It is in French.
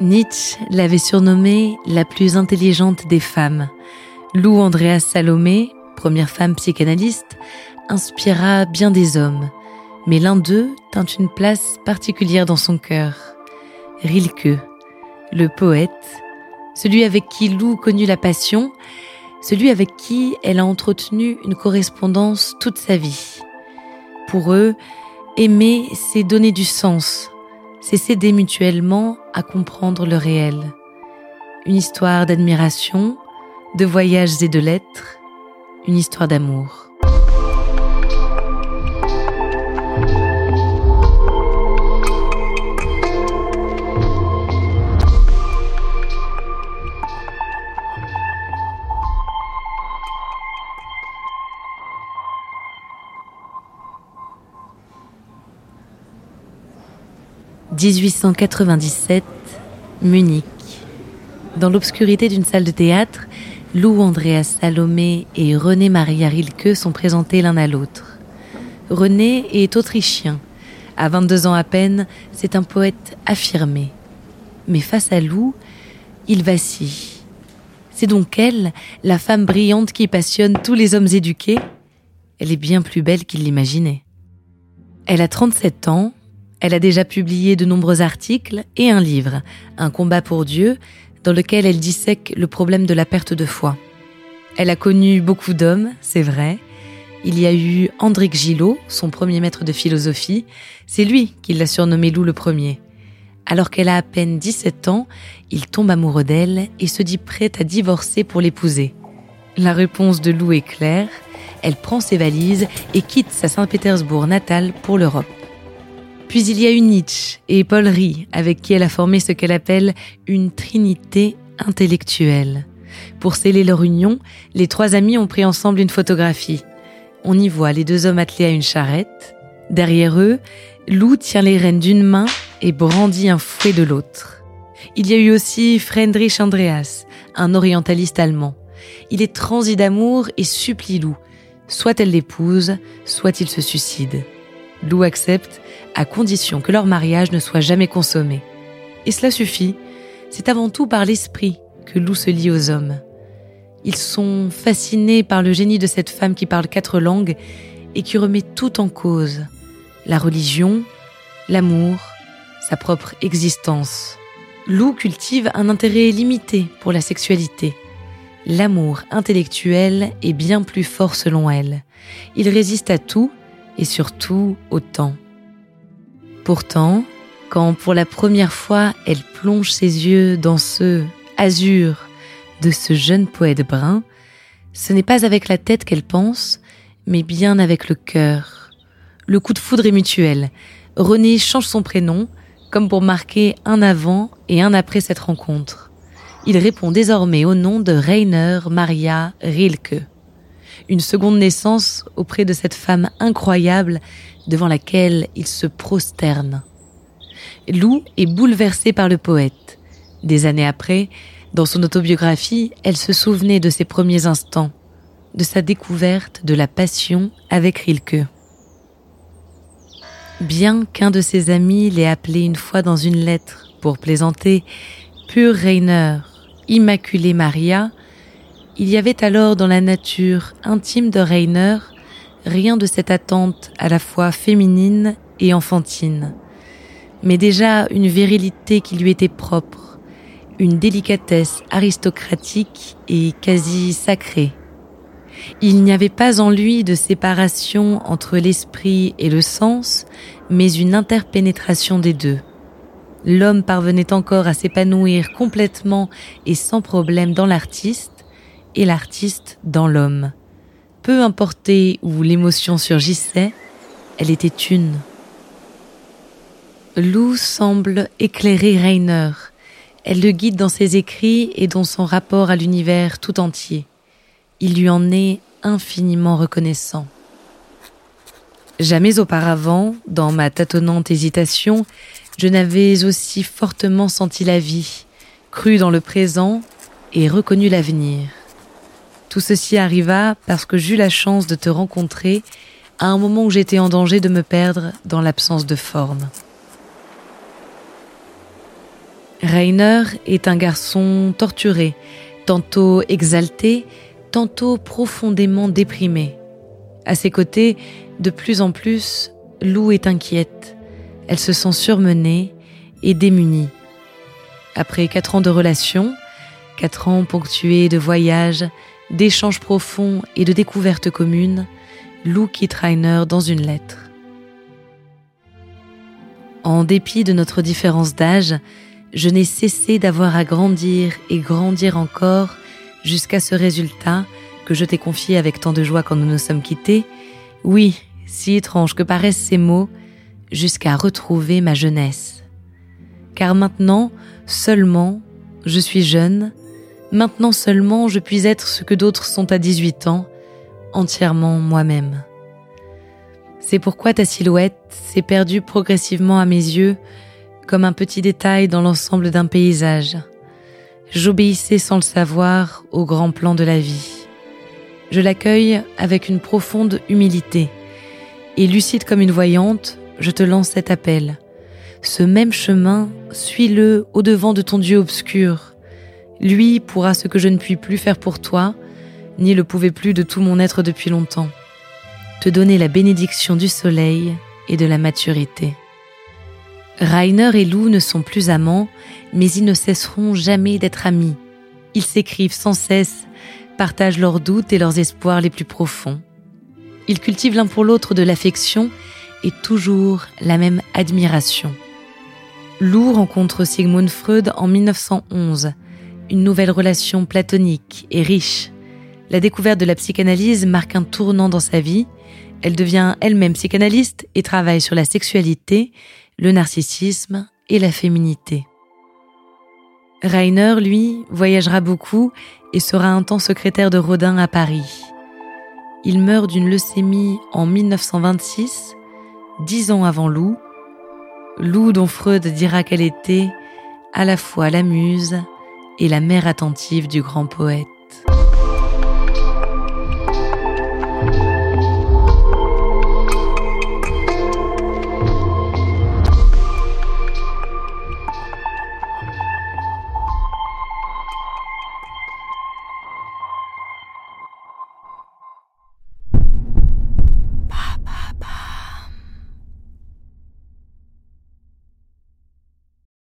Nietzsche l'avait surnommée la plus intelligente des femmes. Lou Andreas Salomé, première femme psychanalyste, inspira bien des hommes, mais l'un d'eux tint une place particulière dans son cœur. Rilke, le poète, celui avec qui Lou connut la passion, celui avec qui elle a entretenu une correspondance toute sa vie. Pour eux, aimer, c'est donner du sens, c'est s'aider mutuellement à comprendre le réel. Une histoire d'admiration, de voyages et de lettres, une histoire d'amour. 1897, Munich. Dans l'obscurité d'une salle de théâtre, Lou Andreas Salomé et René Maria Rilke sont présentés l'un à l'autre. René est autrichien. À 22 ans à peine, c'est un poète affirmé. Mais face à Lou, il vacille. C'est donc elle, la femme brillante qui passionne tous les hommes éduqués. Elle est bien plus belle qu'il l'imaginait. Elle a 37 ans elle a déjà publié de nombreux articles et un livre, Un combat pour Dieu, dans lequel elle dissèque le problème de la perte de foi. Elle a connu beaucoup d'hommes, c'est vrai. Il y a eu Andric Gillot, son premier maître de philosophie. C'est lui qui l'a surnommé Lou le premier. Alors qu'elle a à peine 17 ans, il tombe amoureux d'elle et se dit prête à divorcer pour l'épouser. La réponse de Lou est claire. Elle prend ses valises et quitte sa Saint-Pétersbourg natale pour l'Europe. Puis il y a eu Nietzsche et Paul Rie, avec qui elle a formé ce qu'elle appelle une trinité intellectuelle. Pour sceller leur union, les trois amis ont pris ensemble une photographie. On y voit les deux hommes attelés à une charrette. Derrière eux, Lou tient les rênes d'une main et brandit un fouet de l'autre. Il y a eu aussi Friedrich Andreas, un orientaliste allemand. Il est transi d'amour et supplie Lou. Soit elle l'épouse, soit il se suicide. Lou accepte à condition que leur mariage ne soit jamais consommé. Et cela suffit, c'est avant tout par l'esprit que Lou se lie aux hommes. Ils sont fascinés par le génie de cette femme qui parle quatre langues et qui remet tout en cause, la religion, l'amour, sa propre existence. Lou cultive un intérêt limité pour la sexualité. L'amour intellectuel est bien plus fort selon elle. Il résiste à tout et surtout au temps. Pourtant, quand pour la première fois elle plonge ses yeux dans ce azur de ce jeune poète brun, ce n'est pas avec la tête qu'elle pense, mais bien avec le cœur. Le coup de foudre est mutuel. René change son prénom, comme pour marquer un avant et un après cette rencontre. Il répond désormais au nom de Rainer Maria Rilke une seconde naissance auprès de cette femme incroyable devant laquelle il se prosterne. Lou est bouleversée par le poète. Des années après, dans son autobiographie, elle se souvenait de ses premiers instants, de sa découverte de la passion avec Rilke. Bien qu'un de ses amis l'ait appelé une fois dans une lettre pour plaisanter Pur Rainer, Immaculée Maria, il y avait alors dans la nature intime de Rainer rien de cette attente à la fois féminine et enfantine, mais déjà une virilité qui lui était propre, une délicatesse aristocratique et quasi sacrée. Il n'y avait pas en lui de séparation entre l'esprit et le sens, mais une interpénétration des deux. L'homme parvenait encore à s'épanouir complètement et sans problème dans l'artiste, et l'artiste dans l'homme. Peu importé où l'émotion surgissait, elle était une. Lou semble éclairer Rainer. Elle le guide dans ses écrits et dans son rapport à l'univers tout entier. Il lui en est infiniment reconnaissant. Jamais auparavant, dans ma tâtonnante hésitation, je n'avais aussi fortement senti la vie, cru dans le présent et reconnu l'avenir. Tout ceci arriva parce que j'eus la chance de te rencontrer à un moment où j'étais en danger de me perdre dans l'absence de forme. Rainer est un garçon torturé, tantôt exalté, tantôt profondément déprimé. À ses côtés, de plus en plus, Lou est inquiète. Elle se sent surmenée et démunie. Après quatre ans de relation, quatre ans ponctués de voyages, d'échanges profonds et de découvertes communes, Lou quitte Rainer dans une lettre. En dépit de notre différence d'âge, je n'ai cessé d'avoir à grandir et grandir encore jusqu'à ce résultat que je t'ai confié avec tant de joie quand nous nous sommes quittés. Oui, si étrange que paraissent ces mots, jusqu'à retrouver ma jeunesse. Car maintenant, seulement, je suis jeune, maintenant seulement je puis être ce que d'autres sont à 18 ans, entièrement moi-même. C'est pourquoi ta silhouette s'est perdue progressivement à mes yeux comme un petit détail dans l'ensemble d'un paysage. J'obéissais sans le savoir au grand plan de la vie. Je l'accueille avec une profonde humilité et lucide comme une voyante, je te lance cet appel. Ce même chemin, suis-le au-devant de ton Dieu obscur. Lui pourra ce que je ne puis plus faire pour toi, ni le pouvais plus de tout mon être depuis longtemps. Te donner la bénédiction du soleil et de la maturité. Rainer et Lou ne sont plus amants, mais ils ne cesseront jamais d'être amis. Ils s'écrivent sans cesse, partagent leurs doutes et leurs espoirs les plus profonds. Ils cultivent l'un pour l'autre de l'affection et toujours la même admiration. Lou rencontre Sigmund Freud en 1911, une nouvelle relation platonique et riche. La découverte de la psychanalyse marque un tournant dans sa vie. Elle devient elle-même psychanalyste et travaille sur la sexualité, le narcissisme et la féminité. Rainer, lui, voyagera beaucoup et sera un temps secrétaire de Rodin à Paris. Il meurt d'une leucémie en 1926, dix ans avant Lou. Lou dont Freud dira qu'elle était à la fois la muse et la mère attentive du grand poète.